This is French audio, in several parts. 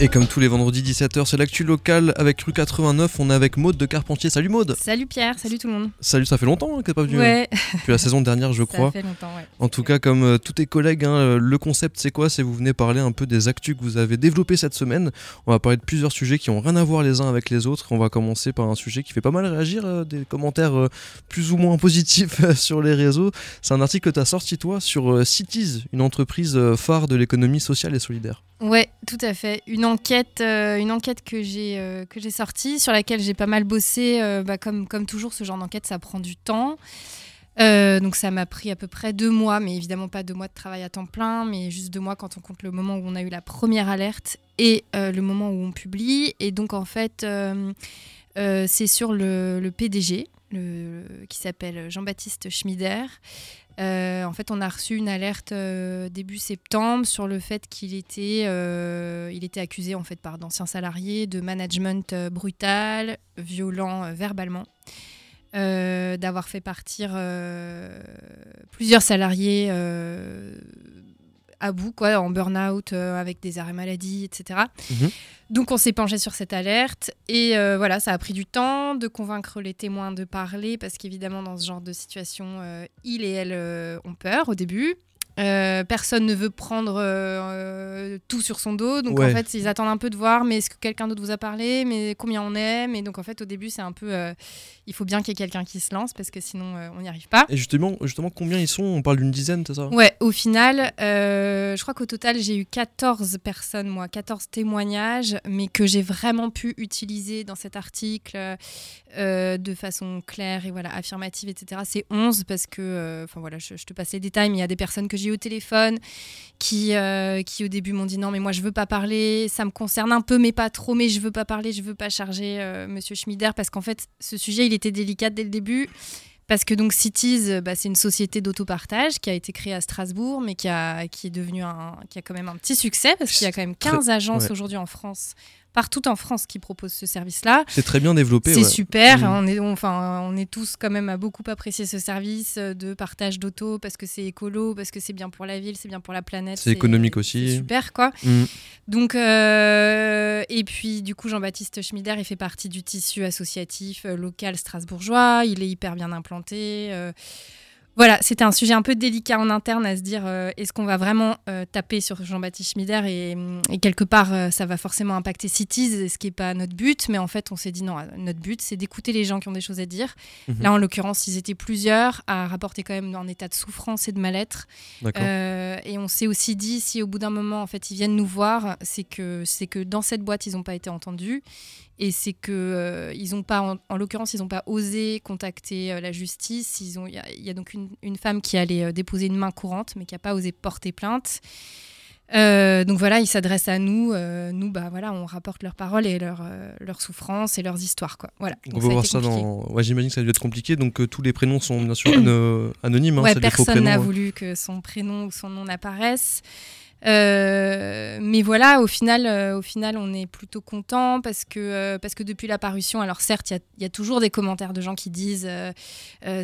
Et comme tous les vendredis 17h, c'est l'actu local avec rue 89. On est avec Maude de Carpentier. Salut Maude Salut Pierre, salut tout le monde. Salut, ça fait longtemps hein, que t'es pas venu. Ouais, Depuis la saison dernière, je ça crois. fait longtemps, ouais. En tout cas, comme euh, tous tes collègues, hein, euh, le concept c'est quoi? C'est vous venez parler un peu des actus que vous avez développés cette semaine. On va parler de plusieurs sujets qui ont rien à voir les uns avec les autres. On va commencer par un sujet qui fait pas mal réagir, euh, des commentaires euh, plus ou moins positifs sur les réseaux. C'est un article que tu as sorti toi sur Cities, une entreprise phare de l'économie sociale et solidaire. Ouais, tout à fait. Une enquête, euh, une enquête que j'ai euh, que j'ai sortie, sur laquelle j'ai pas mal bossé. euh, bah, comme toujours, ce genre d'enquête, ça prend du temps. Donc ça m'a pris à peu près deux mois, mais évidemment pas deux mois de travail à temps plein, mais juste deux mois quand on compte le moment où on a eu la première alerte et le moment où on publie. Et donc en fait, c'est sur le, PDG, qui s'appelle Jean-Baptiste Schmider. Euh, en fait, on a reçu une alerte euh, début septembre sur le fait qu'il était, euh, il était accusé en fait par d'anciens salariés de management brutal, violent verbalement, d'avoir fait partir plusieurs salariés à bout, quoi, en burn-out, euh, avec des arrêts maladie, etc. Mhm. Donc on s'est penché sur cette alerte et euh, voilà, ça a pris du temps de convaincre les témoins de parler parce qu'évidemment dans ce genre de situation, euh, ils et elles euh, ont peur au début. Euh, personne ne veut prendre euh, tout sur son dos, donc Ouais. en fait ils attendent un peu de voir, mais est-ce que quelqu'un d'autre vous a parlé, mais combien on est, mais donc en fait au début c'est un peu, euh, il faut bien qu'il y ait quelqu'un qui se lance parce que sinon euh, on n'y arrive pas. Et justement, justement, combien ils sont? On parle d'une dizaine, c'est ça? Ouais, au final, euh, je crois qu'au total, j'ai eu 14 personnes, moi, 14 témoignages, mais que j'ai vraiment pu utiliser dans cet article euh, de façon claire et voilà, affirmative, etc. C'est 11 parce que, euh, enfin voilà, je, je te passe les détails, mais il y a des personnes que j'ai eu au téléphone qui, euh, qui au début m'ont dit non, mais moi je veux pas parler, ça me concerne un peu, mais pas trop, mais je veux pas parler, je veux pas charger euh, Monsieur Schmider parce qu'en fait, ce sujet, il était délicat dès le début. Parce que donc Cities, euh, bah, c'est une société d'autopartage qui a été créée à Strasbourg, mais qui, a, qui est devenue un, qui a quand même un petit succès parce qu'il y a quand même 15 agences ouais. aujourd'hui en France, partout en France, qui proposent ce service-là. C'est très bien développé. C'est ouais. super. Mhm. On est, on- enfin, on est tous quand même à beaucoup apprécier ce service euh, de partage d'auto parce que c'est écolo, parce que c'est bien pour la ville, c'est bien pour la planète. C'est économique aussi. Super, quoi. Mhm. Donc, euh, et puis du coup, Jean-Baptiste Schmider, il fait partie du tissu associatif euh, local strasbourgeois. Il est hyper bien implanté. euh, voilà, c'était un sujet un peu délicat en interne à se dire euh, est-ce qu'on va vraiment euh, taper sur Jean-Baptiste Schmider et, et quelque part euh, ça va forcément impacter Cities, ce qui n'est pas notre but, mais en fait on s'est dit non, notre but c'est d'écouter les gens qui ont des choses à dire. Mhm. Là en l'occurrence ils étaient plusieurs à rapporter quand même en état de souffrance et de mal-être. Et on s'est aussi dit, si au bout d'un moment, en fait, ils viennent nous voir, c'est que, c'est que dans cette boîte, ils n'ont pas été entendus. Et c'est que, euh, ils ont pas, en, en l'occurrence, ils n'ont pas osé contacter euh, la justice. Il y, a- il y a donc une, une femme qui allait euh, déposer une main courante, mais qui n'a pas osé porter plainte. Euh, donc voilà, ils s'adressent à nous. nous, bah voilà, on rapporte leurs paroles et leurs leurs souffrances et leurs histoires, quoi. Voilà. Donc, on va voir ça dans. Ouais, J'imagine que ça a dû être compliqué. Donc tous les prénoms sont bien sûr ano- anonymes. hein, ouais, personne n'a voulu que son prénom ou son nom n'apparaisse. Euh, mais voilà, au final, euh, au final, on est plutôt content parce que euh, parce que depuis la parution, alors certes, il y a- il y, a toujours des commentaires de gens qui disent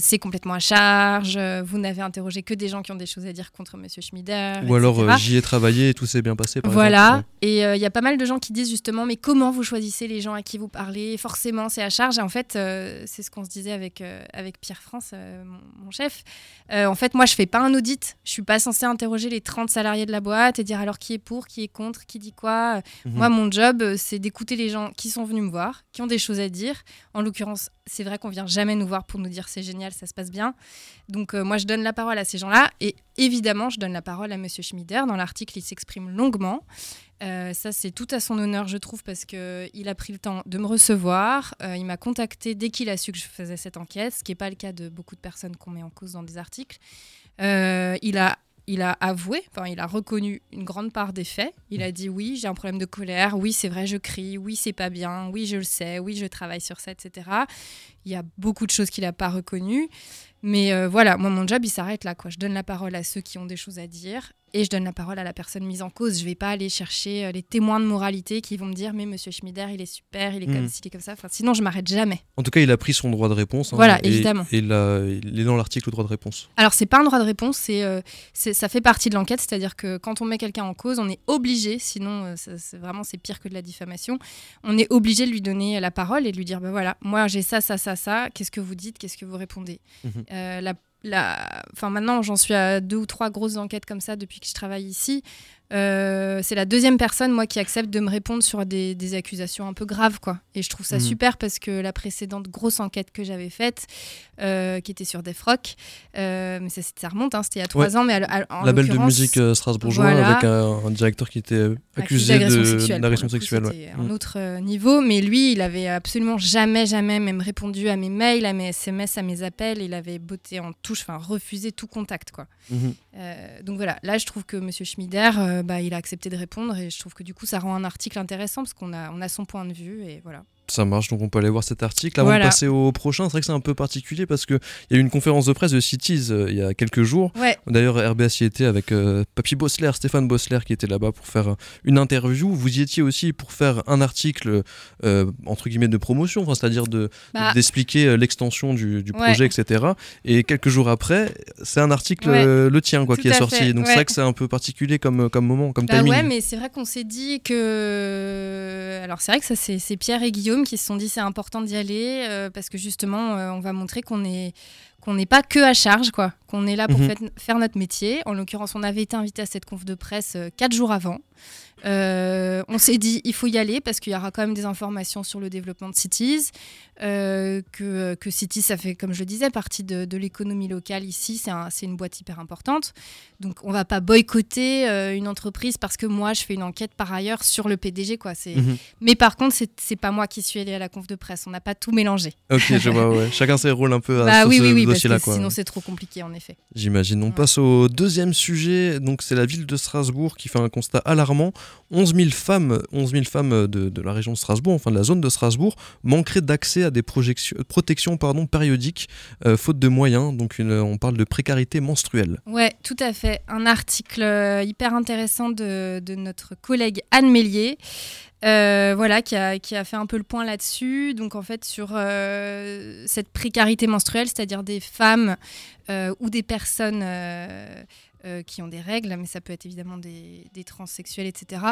c'est complètement à charge, vous n'avez interrogé que des gens qui ont des choses à dire contre Monsieur Schmider. Ou alors etc. j'y ai travaillé et tout s'est bien passé. Par Voilà, exemple. et il y a pas mal de gens qui disent justement, mais comment vous choisissez les gens à qui vous parlez? Forcément, c'est à charge. Et en fait, c'est ce qu'on se disait avec, avec Pierre France, mon, mon chef. En fait, moi, je fais pas un audit. Je suis pas censée interroger les 30 salariés de la boîte et dire alors qui est pour, qui est contre, qui dit quoi. Mhm. Moi, mon job, euh, c'est d'écouter les gens qui sont venus me voir, qui ont des choses à dire. En l'occurrence, c'est vrai qu'on vient jamais nous voir pour nous dire c'est génial, ça se passe bien. Donc, euh, moi, je donne la parole à ces gens-là. Et évidemment, je donne la parole à Monsieur Schmider. Dans l'article, il s'exprime longuement. Euh, ça, c'est tout à son honneur, je trouve, parce qu'il a pris le temps de me recevoir. Euh, il m'a contacté dès qu'il a su que je faisais cette enquête, ce qui n'est pas le cas de beaucoup de personnes qu'on met en cause dans des articles. Euh, il a il a avoué, enfin, il a reconnu une grande part des faits. Il a dit oui, j'ai un problème de colère, oui, c'est vrai, je crie, oui, c'est pas bien, oui, je le sais, oui, je travaille sur ça, etc. Il y a beaucoup de choses qu'il n'a pas reconnues. Mais euh, voilà, moi, mon job, il s'arrête là. Quoi. Je donne la parole à ceux qui ont des choses à dire et je donne la parole à la personne mise en cause. Je vais pas aller chercher euh, les témoins de moralité qui vont me dire mais Monsieur Schmider, il est super, il est comme Mm. ci, il est comme ça. Enfin, sinon, je m'arrête jamais. En tout cas, il a pris son droit de réponse. hein, Voilà, et- évidemment. Et là, il est dans l'article droit de réponse. Alors, c'est pas un droit de réponse, c'est, euh, c'est- ça fait partie de l'enquête, c'est-à-dire que quand on met quelqu'un en cause, on est obligé, sinon euh, c'est vraiment c'est pire que de la diffamation, on est obligé de lui donner la parole et de lui dire bah voilà, moi j'ai ça, ça, ça, ça, qu'est-ce que vous dites, qu'est-ce que vous répondez Mhm. Euh, maintenant, j'en suis à deux ou trois grosses enquêtes comme ça depuis que je travaille ici. Euh, c'est la deuxième personne, moi, qui accepte de me répondre sur des, des accusations un peu graves, quoi. Et je trouve ça Mhm. super parce que la précédente grosse enquête que j'avais faite, euh, qui était sur Defrock, euh, mais ça, ça remonte, hein, c'était il y a trois ans, mais à- à- en Label de musique strasbourgeois voilà. avec un, un directeur qui était accusé d'agression sexuelle. ouais. C'était un Mm. autre niveau, mais lui, il avait absolument jamais, jamais même répondu à mes mails, à mes SMS, à mes appels. Il avait botté en touche, enfin refusé tout contact, quoi. Mhm. Donc voilà, là je trouve que Monsieur Schmider, bah, il a accepté de répondre et je trouve que du coup ça rend un article intéressant parce qu'on a, on a son point de vue et voilà. Ça marche, donc on peut aller voir cet article. Avant Voilà. de passer au prochain, c'est vrai que c'est un peu particulier parce qu'il y a eu une conférence de presse de Cities euh, il y a quelques jours. Ouais, D'ailleurs, RBS y était avec euh, Papy Bossler, Stéphane Bossler qui était là-bas pour faire euh, une interview. Vous y étiez aussi pour faire un article, euh, entre guillemets, de promotion, c'est-à-dire de, bah, d'expliquer l'extension du, du Ouais. projet, etc. Et quelques jours après, c'est un article, Ouais. le tien, quoi, Tout qui est sorti. fait, Donc c'est vrai que c'est un peu particulier comme, comme moment, comme Bah timing. ouais, mais c'est vrai qu'on s'est dit que. Alors c'est vrai que ça, c'est c'est Pierre et Guillaume qui se sont dit c'est important d'y aller euh, parce que justement, euh, on va montrer qu'on est qu'on n'est pas que à charge, quoi. Qu'on est là pour Mhm. faire notre métier. En l'occurrence, on avait été invité à cette conf de presse euh, quatre jours avant. Euh, on s'est dit il faut y aller parce qu'il y aura quand même des informations sur le développement de Cities, euh, que, que Cities ça fait comme je le disais partie de, de l'économie locale ici, c'est un- c'est une boîte hyper importante. Donc on va pas boycotter une entreprise parce que moi je fais une enquête par ailleurs sur le PDG quoi. C'est Mhm. mais par contre c'est pas moi qui suis allée à la conf de presse, on n'a pas tout mélangé. Ok, je vois, ouais. Chacun ses rôles un peu à bah sur oui oui oui parce dossier-là, que quoi. sinon c'est trop compliqué en effet. J'imagine. On Ouais. passe au deuxième sujet. Donc, c'est la ville de Strasbourg qui fait un constat alarmant. 11 000 femmes, 11 000 femmes de, de la région de Strasbourg, enfin de la zone de Strasbourg, manqueraient d'accès à des projections- protections pardon, périodiques, euh, faute de moyens. Donc, une- on parle de précarité menstruelle. Ouais, tout à fait. Un article euh, hyper intéressant de, de notre collègue Anne Mélier, euh, voilà, qui a, qui a fait un peu le point là-dessus. Donc, en fait, sur euh, cette précarité menstruelle, c'est-à-dire des femmes euh, ou des personnes. qui ont des règles, mais ça peut être évidemment des, des transsexuels, etc.,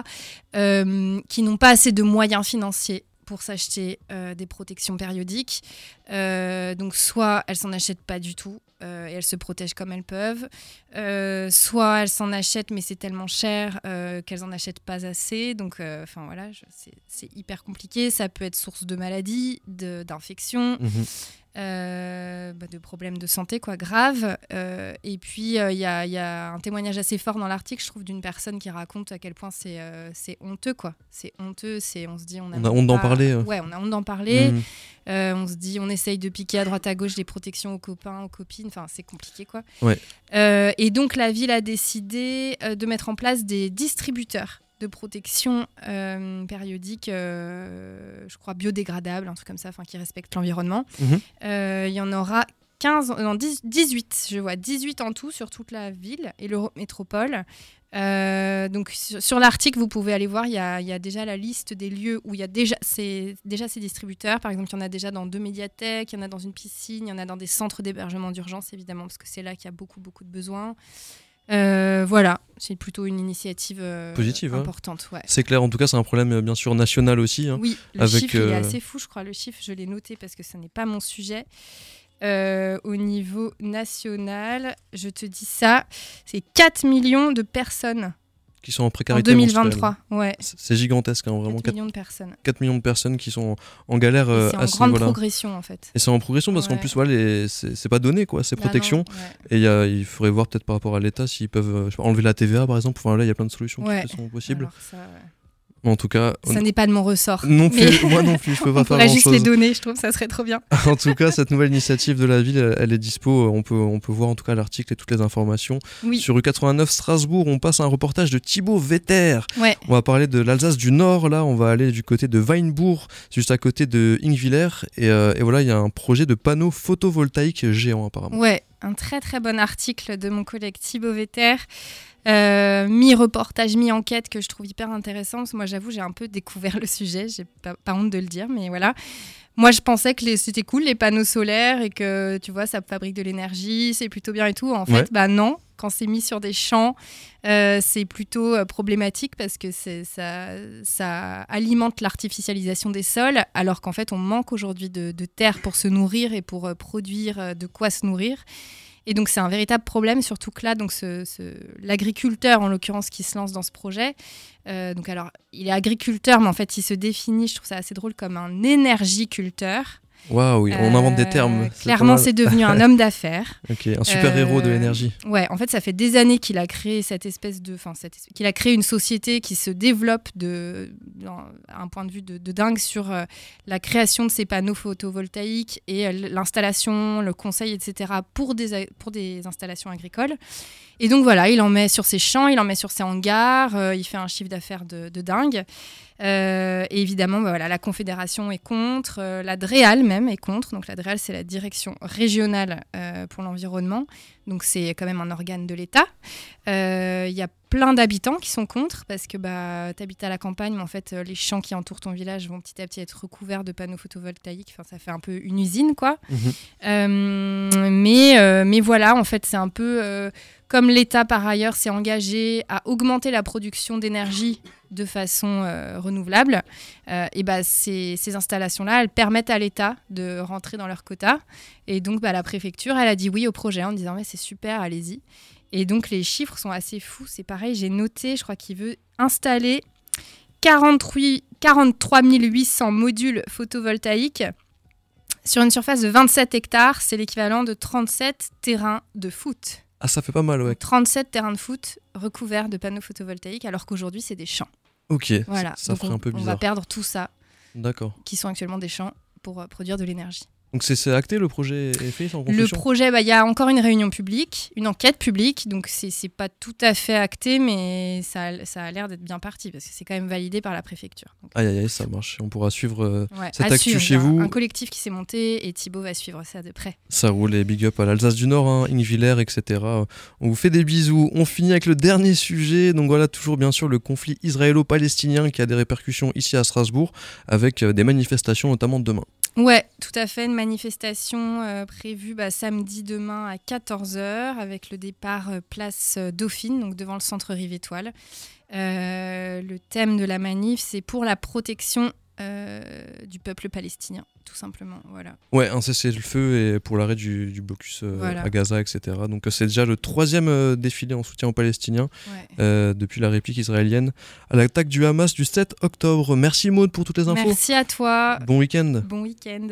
qui n'ont pas assez de moyens financiers pour s'acheter des protections périodiques. Donc soit elles s'en achètent pas du tout euh, et elles se protègent comme elles peuvent, euh, soit elles s'en achètent mais c'est tellement cher euh, qu'elles en achètent pas assez. Donc euh, enfin voilà, c'est- hyper compliqué. Ça peut être source de maladies, d'infections, Mhm. Euh, bah, de problèmes de santé quoi graves. Euh, et puis euh, il y, a, y a un témoignage assez fort dans l'article, je trouve, d'une personne qui raconte à quel point c'est honteux quoi. C'est honteux, c'est on se dit on a, On a honte d'en parler. Ouais, on a honte d'en parler. Euh, on se dit, on essaye de piquer à droite à gauche des protections aux copains, aux copines. Enfin, c'est compliqué, quoi. Ouais. Et donc, la ville a décidé de mettre en place des distributeurs de protection euh, périodique, euh, je crois biodégradables, un truc comme ça, enfin qui respectent l'environnement. Mhm. Euh, Il y en aura 15, non, 10 18, je vois 18 en tout sur toute la ville et l'Eurométropole. Euh, donc sur, sur l'article, vous pouvez aller voir, il y, a, il y a déjà la liste des lieux où il y a déjà ces, déjà ces distributeurs. Par exemple, il y en a déjà dans deux médiathèques, il y en a dans une piscine, il y en a dans des centres d'hébergement d'urgence, évidemment, parce que c'est là qu'il y a beaucoup, beaucoup de besoins. Euh, voilà, c'est plutôt une initiative euh, Positive, hein. importante. Ouais. C'est clair, en tout cas, c'est un problème euh, bien sûr national aussi. hein. Oui, le avec, chiffre il est assez fou, je crois. Le chiffre, je l'ai noté parce que ce n'est pas mon sujet. Au niveau national, je te dis ça, c'est 4 millions de personnes Qui sont en précarité menstruelle. 2023. Ouais, C'est gigantesque, hein, vraiment. 4 4, millions de personnes. millions de personnes qui sont en galère Et euh, c'est en grande progression en fait. Et c'est en progression parce qu'en plus, voilà, les- c'est pas donné, quoi, ces Bah protections. non, ouais. Et il y a- il faudrait voir peut-être par rapport à l'État s'ils peuvent euh, enlever la TVA, par exemple. Enfin, là, il y a plein de solutions Ouais. qui sont possibles. Ça, En tout cas, ça n'est pas de mon ressort. Non plus, moi non plus, je peux pas faire grand juste chose. les donner, je trouve ça serait trop bien. en tout cas, cette nouvelle initiative de la ville, elle est dispo. On peut, on peut voir en tout cas l'article et toutes les informations. Oui. Sur U89 Strasbourg, on passe à un reportage de Thibaut Vetter. Ouais. On va parler de l'Alsace du Nord. Là, on va aller du côté de Weinbourg, juste à côté de Ingviller. Et, euh, et voilà, il y a un projet de panneau photovoltaïque géant apparemment. Ouais, un très très bon article de mon collègue Thibaut. Euh, mi-reportage, mi-enquête que je trouve hyper intéressant. Moi, j'avoue, j'ai un peu découvert le sujet. J'ai pas, pas, honte de le dire, mais voilà. Moi, je pensais que c'était cool les panneaux solaires et que tu vois, ça fabrique de l'énergie, c'est plutôt bien et tout. En fait, bah non. Quand c'est mis sur des champs, euh, c'est plutôt euh, problématique parce que ça, ça alimente l'artificialisation des sols, alors qu'en fait, on manque aujourd'hui de, de terre pour se nourrir et pour euh, produire de quoi se nourrir. Et donc c'est un véritable problème, surtout que là, donc ce, l'agriculteur en l'occurrence qui se lance dans ce projet, euh, donc alors il est agriculteur, mais en fait il se définit, je trouve ça assez drôle, comme un énergiculteur. Waouh, oui, on invente des termes. Euh, C'est Clairement, c'est devenu un homme d'affaires. Ok, un super héros de Euh, l'énergie. Ouais, en fait, ça fait des années qu'il a créé cette espèce de, enfin, qu'il a créé une société qui se développe de, dans- un point de vue de, de dingue sur euh, la création de ces panneaux photovoltaïques et l'installation, le conseil, etc. pour des pour des installations agricoles. Et donc voilà, il en met sur ses champs, il en met sur ses hangars, euh, il fait un chiffre d'affaires de, de dingue. Euh, et évidemment, bah voilà, la Confédération est contre, euh, la DREAL même est contre. Donc la DREAL, c'est la direction régionale euh, pour l'environnement. Donc c'est quand même un organe de l'État. Il y a plein d'habitants qui sont contre parce que bah, tu habites à la campagne, mais en fait, euh, les champs qui entourent ton village vont petit à petit être recouverts de panneaux photovoltaïques. Enfin, ça fait un peu une usine, quoi. Mhm. Euh, mais, euh, mais voilà, en fait, c'est un peu euh, comme l'État, par ailleurs, s'est engagé à augmenter la production d'énergie de façon renouvelable. et bah, ces, ces installations-là, elles permettent à l'État de rentrer dans leur quota. Et donc, bah, la préfecture, elle a dit oui au projet en disant mais c'est super, allez-y. Et donc, les chiffres sont assez fous. C'est pareil, j'ai noté, je crois qu'il veut installer 43, 43 800 modules photovoltaïques sur une surface de 27 hectares. C'est l'équivalent de 37 terrains de foot. Ah, ça fait pas mal, ouais. Donc, 37 terrains de foot recouverts de panneaux photovoltaïques, alors qu'aujourd'hui, c'est des champs. Ok, Voilà. ça Donc, ferait on, un peu on va bizarre. perdre tout ça, D'accord. qui sont actuellement des champs, pour euh, produire de l'énergie. Donc c'est acté, le projet est fait, Le projet, bah, il y a encore une réunion publique, une enquête publique, donc c'est pas tout à fait acté, mais ça, a- ça a l'air d'être bien parti, parce que c'est quand même validé par la préfecture. Donc, Aïe aïe aïe, ça marche. On pourra suivre euh, ouais, cette actu suivre. chez vous. Un collectif qui s'est monté, et Thibaut va suivre ça de près. Ça roule et big up à l'Alsace du Nord, hein, etc. On vous fait des bisous. On finit avec le dernier sujet. Donc voilà, toujours bien sûr le conflit israélo-palestinien qui a des répercussions ici à Strasbourg avec euh, des manifestations notamment demain. Ouais, tout à fait. Une manifestation euh, prévue bah, samedi demain à 14h avec le départ euh, place euh, Dauphine, donc devant le centre Rive Étoile. Le thème de la manif, c'est pour la protection du peuple palestinien, tout simplement. Voilà. Ouais, un cessez-le-feu et pour l'arrêt du, du blocus euh, Voilà. à Gaza, etc. Donc euh, c'est déjà le troisième euh, défilé en soutien aux Palestiniens Ouais. euh, depuis la réplique israélienne à l'attaque du Hamas du 7 octobre. Merci Maud pour toutes les infos. Merci à toi. Bon week-end. Bon week-end.